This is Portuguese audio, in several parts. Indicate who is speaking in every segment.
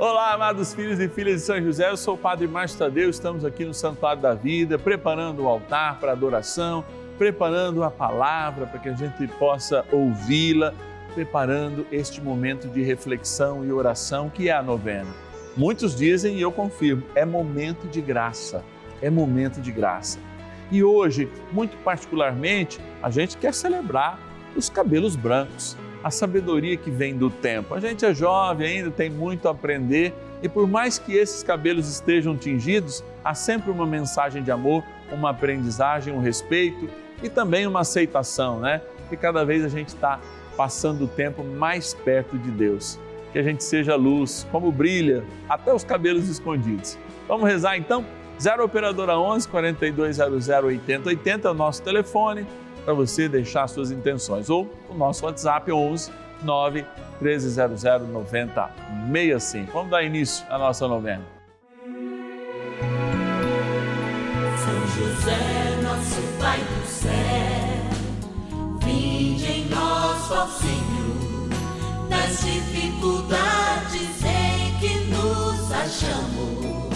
Speaker 1: Olá, amados filhos e filhas de São José, eu sou o Padre Márcio Tadeu, estamos aqui no Santuário da Vida, preparando o altar para adoração, preparando a palavra para que a gente possa ouvi-la, preparando este momento de reflexão e oração que é a novena. Muitos dizem, e eu confirmo, é momento de graça, é momento de graça. E hoje, muito particularmente, a gente quer celebrar os cabelos brancos a sabedoria que vem do tempo. A gente é jovem ainda, tem muito a aprender e por mais que esses cabelos estejam tingidos, há sempre uma mensagem de amor, uma aprendizagem, um respeito e também uma aceitação, né? Que cada vez a gente está passando o tempo mais perto de Deus. Que a gente seja luz, como brilha até os cabelos escondidos. Vamos rezar então? 0 Operadora 11 4200 8080 é o nosso telefone para você deixar suas intenções. Ou o nosso WhatsApp 11 9 1300 9065. Vamos dar início à nossa novena.
Speaker 2: São José, nosso Pai do céu, vinde em nós, ó Senhor, nas dificuldades em que nos achamos.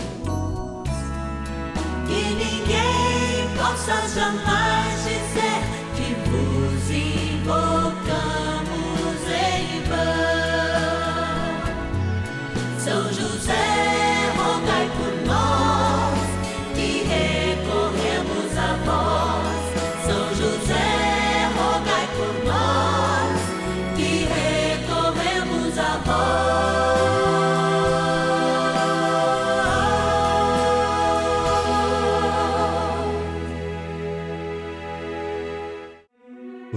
Speaker 2: Que ninguém possa jamais dizer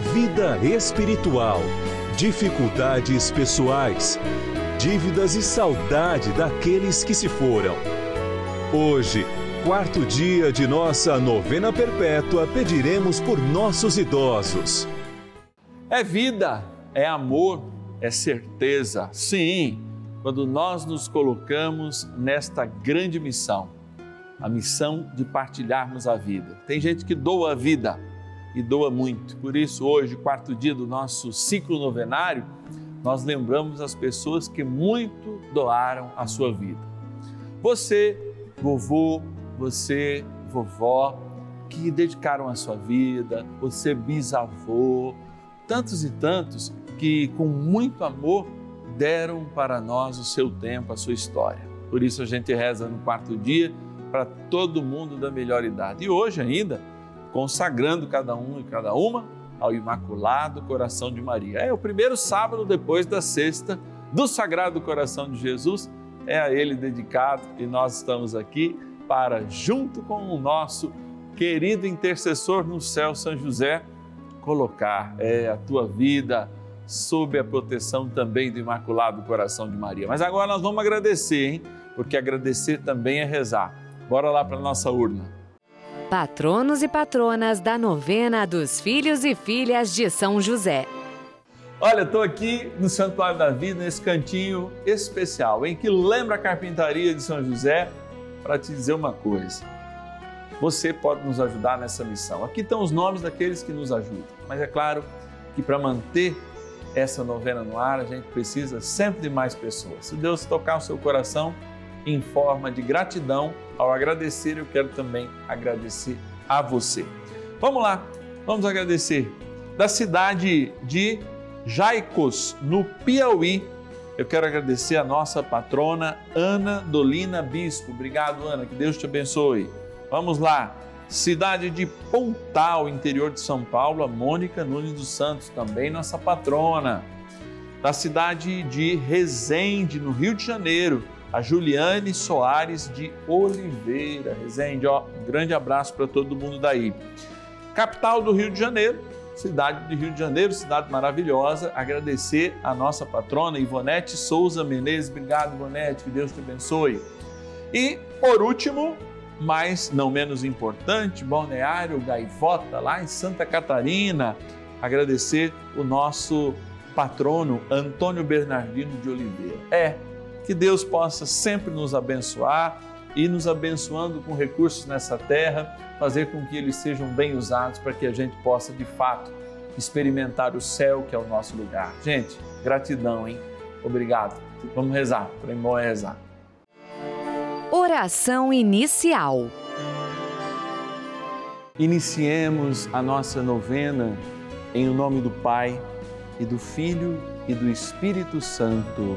Speaker 3: vida espiritual, dificuldades pessoais, dívidas e saudade daqueles que se foram. Hoje, quarto dia de nossa novena perpétua, pediremos por nossos idosos.
Speaker 1: É vida, é amor, é certeza. Sim, quando nós nos colocamos nesta grande missão, a missão de partilharmos a vida. Tem gente que doa a vida e doa muito. Por isso, hoje, quarto dia do nosso ciclo novenário, nós lembramos as pessoas que muito doaram a sua vida. Você, vovô, você, vovó, que dedicaram a sua vida, você, bisavô, tantos e tantos que, com muito amor, deram para nós o seu tempo, a sua história. Por isso, a gente reza no quarto dia para todo mundo da melhor idade. E hoje ainda, consagrando cada um e cada uma ao Imaculado Coração de Maria. É o primeiro sábado depois da sexta do Sagrado Coração de Jesus, é a ele dedicado e nós estamos aqui para, junto com o nosso querido intercessor no céu, São José, colocar é, a tua vida sob a proteção também do Imaculado Coração de Maria. Mas agora nós vamos agradecer, hein? Porque agradecer também é rezar. Bora lá para a nossa urna
Speaker 4: patronos e patronas da novena dos filhos e filhas de São José.
Speaker 1: Olha, estou aqui no Santuário da Vida, nesse cantinho especial, em que lembra a carpintaria de São José, para te dizer uma coisa. Você pode nos ajudar nessa missão. Aqui estão os nomes daqueles que nos ajudam, mas é claro que para manter essa novena no ar, a gente precisa sempre de mais pessoas. Se Deus tocar o seu coração, em forma de gratidão. Ao agradecer, eu quero também agradecer a você. Vamos lá, vamos agradecer. Da cidade de Jaicos, no Piauí, eu quero agradecer a nossa patrona Ana Dolina Bispo. Obrigado, Ana, que Deus te abençoe. Vamos lá. Cidade de Pontal, interior de São Paulo, a Mônica Nunes dos Santos, também nossa patrona. Da cidade de Resende, no Rio de Janeiro, a Juliane Soares de Oliveira. Resende, ó, um grande abraço para todo mundo daí. Capital do Rio de Janeiro, cidade de Rio de Janeiro, cidade maravilhosa. Agradecer a nossa patrona Ivonete Souza Menezes. Obrigado, Ivonete, que Deus te abençoe. E, por último, mas não menos importante, Balneário Gaivota, lá em Santa Catarina. Agradecer o nosso patrono Antônio Bernardino de Oliveira. É, que Deus possa sempre nos abençoar e nos abençoando com recursos nessa terra, fazer com que eles sejam bem usados para que a gente possa de fato experimentar o céu que é o nosso lugar. Gente, gratidão, hein? Obrigado. Vamos rezar. Para bom é rezar.
Speaker 4: Oração inicial.
Speaker 1: Iniciemos a nossa novena em nome do Pai e do Filho e do Espírito Santo.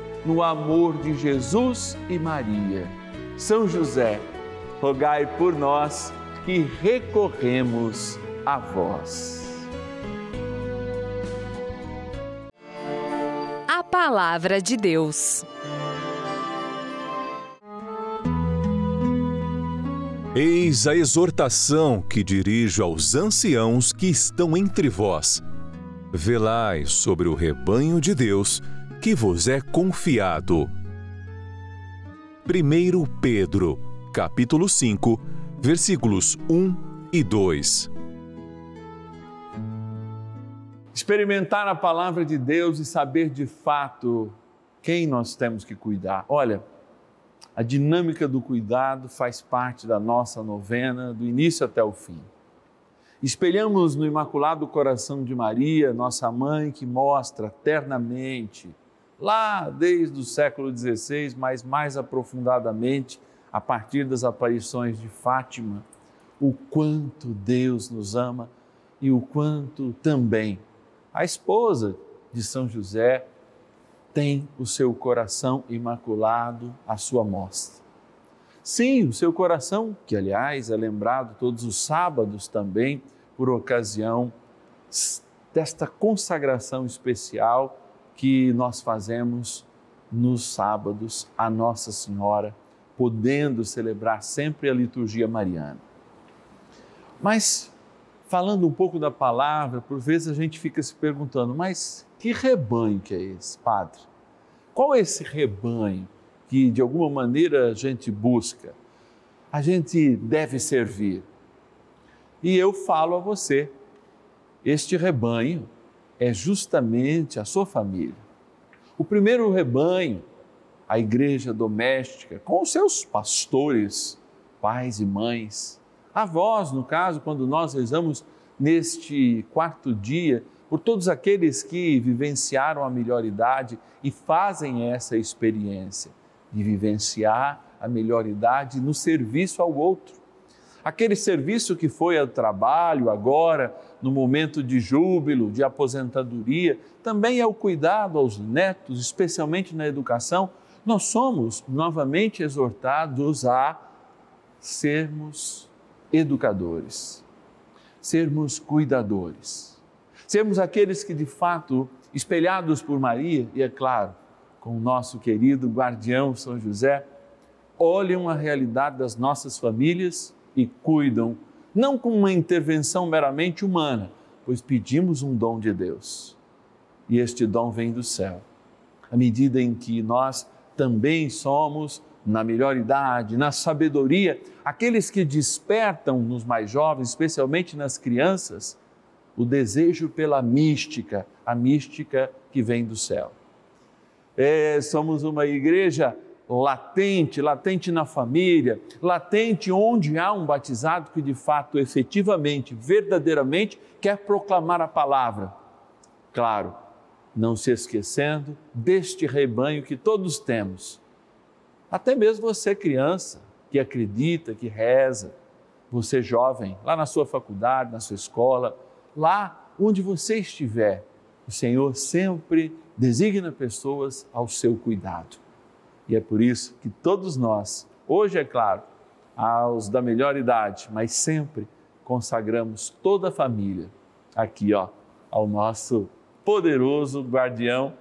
Speaker 1: no amor de Jesus e Maria. São José, rogai por nós que recorremos a vós.
Speaker 4: A Palavra de Deus.
Speaker 3: Eis a exortação que dirijo aos anciãos que estão entre vós. Velai sobre o rebanho de Deus que vos é confiado. 1 Pedro capítulo 5, versículos 1 e 2.
Speaker 1: Experimentar a palavra de Deus e saber de fato quem nós temos que cuidar. Olha, a dinâmica do cuidado faz parte da nossa novena, do início até o fim. Espelhamos no Imaculado Coração de Maria, nossa mãe, que mostra ternamente, lá desde o século XVI, mas mais aprofundadamente, a partir das aparições de Fátima, o quanto Deus nos ama e o quanto também a esposa de São José tem o seu coração imaculado à sua mostra. Sim, o seu coração, que aliás é lembrado todos os sábados também, por ocasião desta consagração especial que nós fazemos nos sábados a Nossa Senhora podendo celebrar sempre a liturgia mariana. Mas, falando um pouco da palavra, por vezes a gente fica se perguntando, mas que rebanho que é esse, Padre? Qual é esse rebanho que de alguma maneira a gente busca? A gente deve servir. E eu falo a você, este rebanho é justamente a sua família. O primeiro rebanho a igreja doméstica, com os seus pastores, pais e mães, avós, no caso, quando nós rezamos neste quarto dia, por todos aqueles que vivenciaram a melhor idade e fazem essa experiência de vivenciar a melhor idade no serviço ao outro. Aquele serviço que foi ao trabalho agora, no momento de júbilo, de aposentadoria, também é o cuidado aos netos, especialmente na educação. Nós somos novamente exortados a sermos educadores, sermos cuidadores, sermos aqueles que de fato, espelhados por Maria e, é claro, com o nosso querido guardião São José, olham a realidade das nossas famílias e cuidam, não com uma intervenção meramente humana, pois pedimos um dom de Deus. E este dom vem do céu. À medida em que nós também somos, na melhor idade, na sabedoria, aqueles que despertam nos mais jovens, especialmente nas crianças, o desejo pela mística, a mística que vem do céu. É, somos uma igreja latente, latente na família, latente onde há um batizado que de fato, efetivamente, verdadeiramente quer proclamar a palavra. Claro, não se esquecendo deste rebanho que todos temos. Até mesmo você, criança, que acredita, que reza, você, jovem, lá na sua faculdade, na sua escola, lá onde você estiver, o Senhor sempre designa pessoas ao seu cuidado. E é por isso que todos nós, hoje é claro, aos da melhor idade, mas sempre consagramos toda a família aqui, ó, ao nosso poderoso guardião,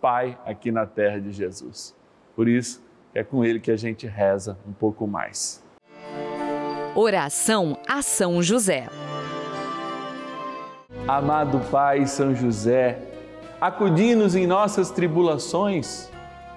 Speaker 1: Pai aqui na terra de Jesus. Por isso, é com ele que a gente reza um pouco mais.
Speaker 4: Oração a São José.
Speaker 1: Amado Pai São José, acudi-nos em nossas tribulações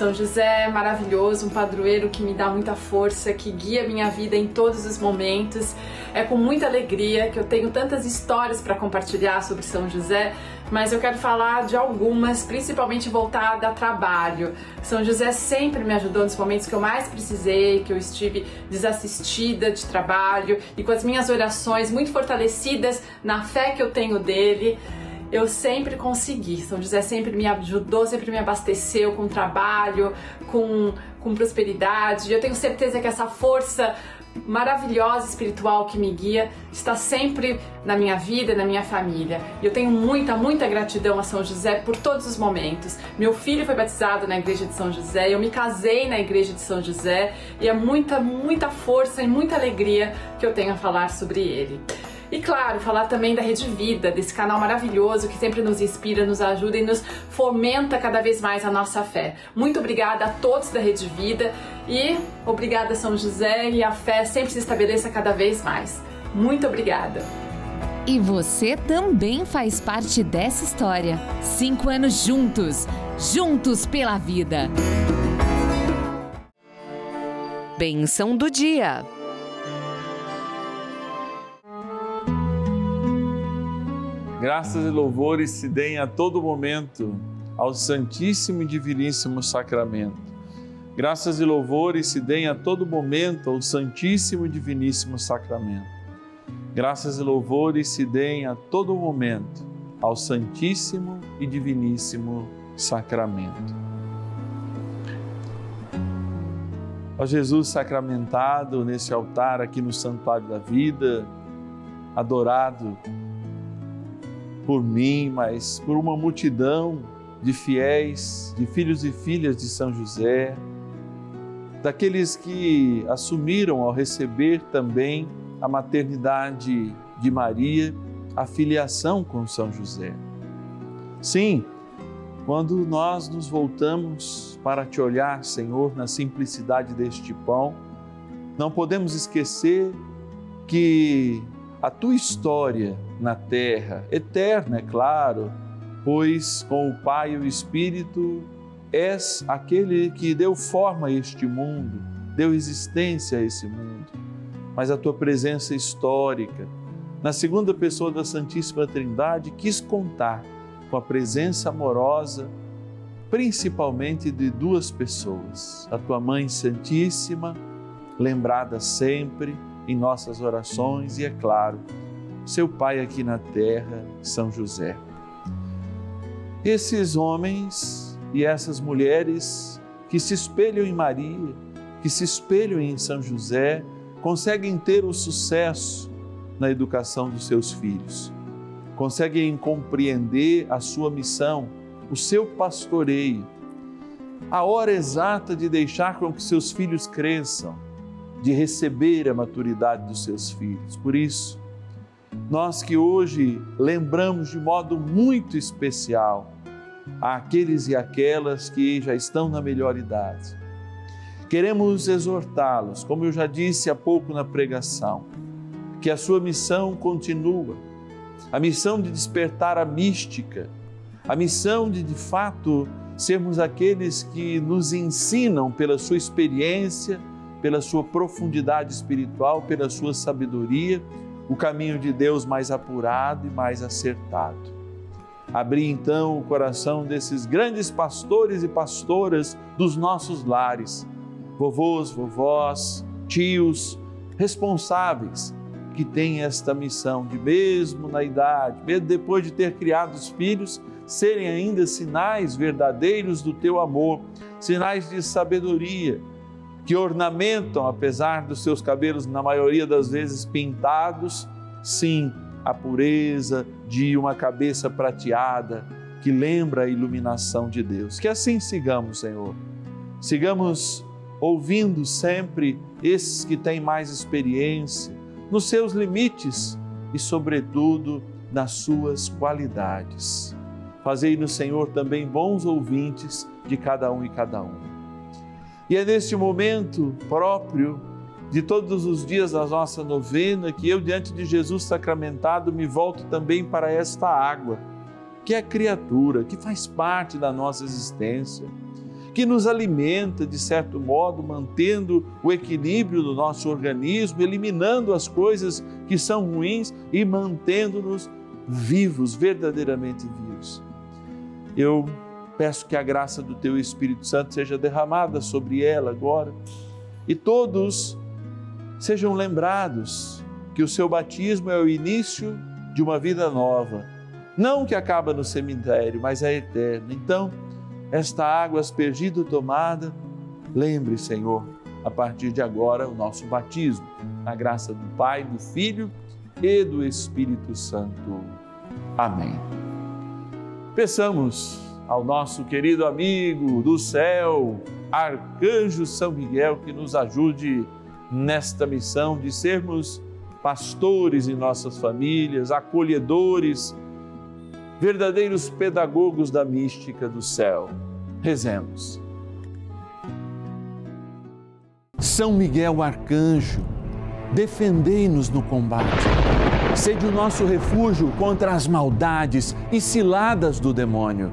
Speaker 5: São José é maravilhoso, um padroeiro que me dá muita força, que guia minha vida em todos os momentos. É com muita alegria que eu tenho tantas histórias para compartilhar sobre São José, mas eu quero falar de algumas, principalmente voltada a trabalho. São José sempre me ajudou nos momentos que eu mais precisei, que eu estive desassistida de trabalho e com as minhas orações muito fortalecidas na fé que eu tenho dele eu sempre consegui. São José sempre me ajudou, sempre me abasteceu com trabalho, com, com prosperidade. Eu tenho certeza que essa força maravilhosa espiritual que me guia está sempre na minha vida, na minha família. Eu tenho muita, muita gratidão a São José por todos os momentos. Meu filho foi batizado na igreja de São José, eu me casei na igreja de São José e é muita, muita força e muita alegria que eu tenho a falar sobre ele. E claro, falar também da Rede Vida, desse canal maravilhoso que sempre nos inspira, nos ajuda e nos fomenta cada vez mais a nossa fé. Muito obrigada a todos da Rede Vida e obrigada São José e a fé sempre se estabeleça cada vez mais. Muito obrigada.
Speaker 6: E você também faz parte dessa história. Cinco anos juntos, juntos pela vida.
Speaker 4: Benção do dia.
Speaker 1: Graças e louvores se deem a todo momento ao Santíssimo e Diviníssimo Sacramento. Graças e louvores se deem a todo momento ao Santíssimo e Diviníssimo Sacramento. Graças e louvores se deem a todo momento ao Santíssimo e Diviníssimo Sacramento. Ó Jesus sacramentado nesse altar aqui no Santuário da Vida, adorado por mim, mas por uma multidão de fiéis, de filhos e filhas de São José, daqueles que assumiram ao receber também a maternidade de Maria, a filiação com São José. Sim, quando nós nos voltamos para te olhar, Senhor, na simplicidade deste pão, não podemos esquecer que a tua história na terra, eterna, é claro, pois com o Pai e o Espírito és aquele que deu forma a este mundo, deu existência a esse mundo. Mas a tua presença histórica, na segunda pessoa da Santíssima Trindade, quis contar com a presença amorosa, principalmente de duas pessoas: a tua Mãe Santíssima, lembrada sempre em nossas orações, e, é claro, seu Pai aqui na terra, São José. Esses homens e essas mulheres que se espelham em Maria, que se espelham em São José, conseguem ter o sucesso na educação dos seus filhos, conseguem compreender a sua missão, o seu pastoreio, a hora exata de deixar com que seus filhos cresçam, de receber a maturidade dos seus filhos. Por isso, nós que hoje lembramos de modo muito especial àqueles e aquelas que já estão na melhor idade. Queremos exortá-los, como eu já disse há pouco na pregação, que a sua missão continua, a missão de despertar a mística, a missão de de fato sermos aqueles que nos ensinam pela sua experiência, pela sua profundidade espiritual, pela sua sabedoria o caminho de Deus mais apurado e mais acertado. Abrir então o coração desses grandes pastores e pastoras dos nossos lares, vovôs, vovós, tios, responsáveis que têm esta missão de, mesmo na idade, mesmo depois de ter criado os filhos, serem ainda sinais verdadeiros do teu amor, sinais de sabedoria que ornamentam, apesar dos seus cabelos, na maioria das vezes pintados, sim, a pureza de uma cabeça prateada que lembra a iluminação de Deus. Que assim sigamos, Senhor. Sigamos ouvindo sempre esses que têm mais experiência, nos seus limites e, sobretudo, nas suas qualidades. Fazei no Senhor também bons ouvintes de cada um e cada um. E é neste momento próprio de todos os dias da nossa novena que eu, diante de Jesus sacramentado, me volto também para esta água, que é criatura, que faz parte da nossa existência, que nos alimenta, de certo modo, mantendo o equilíbrio do nosso organismo, eliminando as coisas que são ruins e mantendo-nos vivos, verdadeiramente vivos. Eu Peço que a graça do Teu Espírito Santo seja derramada sobre ela agora e todos sejam lembrados que o seu batismo é o início de uma vida nova, não que acaba no cemitério, mas é eterna. Então, esta água aspergida tomada, lembre, Senhor, a partir de agora o nosso batismo, na graça do Pai, do Filho e do Espírito Santo. Amém. Peçamos ao nosso querido amigo do céu, Arcanjo São Miguel, que nos ajude nesta missão de sermos pastores em nossas famílias, acolhedores, verdadeiros pedagogos da mística do céu. Rezemos. São Miguel Arcanjo, defendei-nos no combate Sede o nosso refúgio contra as maldades e ciladas do demônio.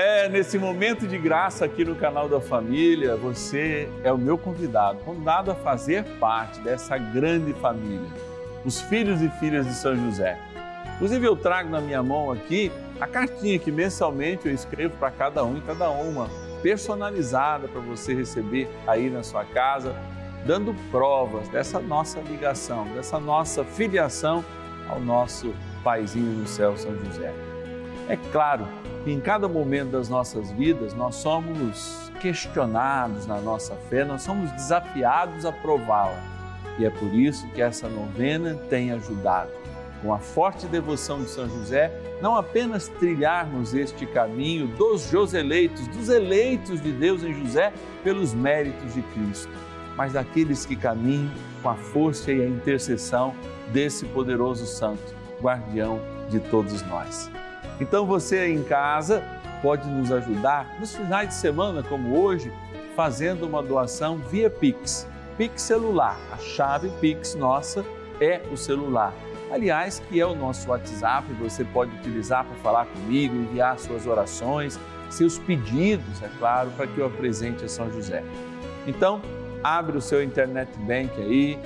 Speaker 1: É, nesse momento de graça aqui no canal da família, você é o meu convidado, convidado a fazer parte dessa grande família, os filhos e filhas de São José. Inclusive, eu trago na minha mão aqui a cartinha que mensalmente eu escrevo para cada um e cada uma, personalizada para você receber aí na sua casa, dando provas dessa nossa ligação, dessa nossa filiação ao nosso paizinho no céu, São José. É claro em cada momento das nossas vidas nós somos questionados na nossa fé, nós somos desafiados a prová-la. E é por isso que essa novena tem ajudado, com a forte devoção de São José, não apenas trilharmos este caminho dos Joseleitos, dos eleitos de Deus em José, pelos méritos de Cristo, mas daqueles que caminham com a força e a intercessão desse poderoso santo, guardião de todos nós. Então você aí em casa pode nos ajudar nos finais de semana, como hoje, fazendo uma doação via Pix. Pix celular. A chave Pix nossa é o celular. Aliás, que é o nosso WhatsApp, você pode utilizar para falar comigo, enviar suas orações, seus pedidos, é claro, para que eu apresente a São José. Então, abre o seu internet bank aí,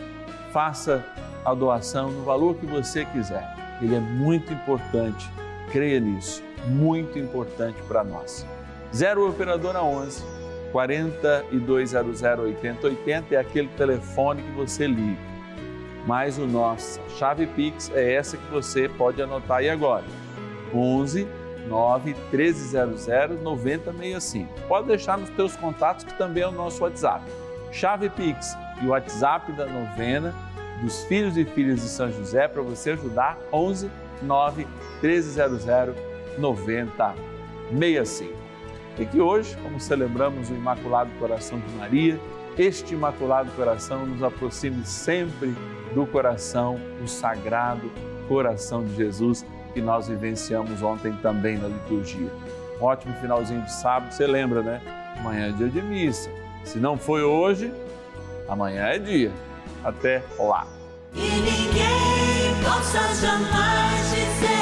Speaker 1: faça a doação no valor que você quiser. Ele é muito importante Creia nisso, muito importante para nós. 0 Operadora 11 4200 8080 é aquele telefone que você liga. Mas o nosso chave Pix é essa que você pode anotar aí agora. 11 9 1300 9065. Pode deixar nos teus contatos que também é o nosso WhatsApp. Chave Pix e o WhatsApp da novena dos filhos e filhas de São José para você ajudar 11 9 1300 9065. E que hoje, como celebramos o Imaculado Coração de Maria, este Imaculado Coração nos aproxime sempre do coração, o sagrado coração de Jesus que nós vivenciamos ontem também na liturgia. Um ótimo finalzinho de sábado, você lembra, né? Amanhã é dia de missa. Se não foi hoje, amanhã é dia. Até lá
Speaker 2: possa jamais dizer.